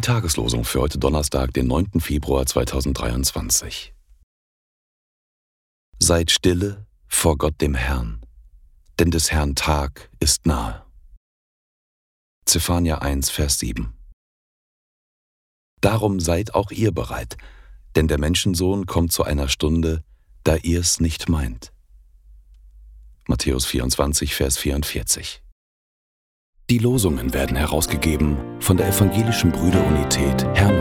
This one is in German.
Tageslosung für heute Donnerstag, den 9. Februar 2023. Seid stille vor Gott dem Herrn, denn des Herrn Tag ist nahe. Zephania 1, Vers 7. Darum seid auch ihr bereit, denn der Menschensohn kommt zu einer Stunde, da ihr es nicht meint. Matthäus 24, Vers 44. Die Losungen werden herausgegeben von der Evangelischen Brüderunität Brüdergemeine.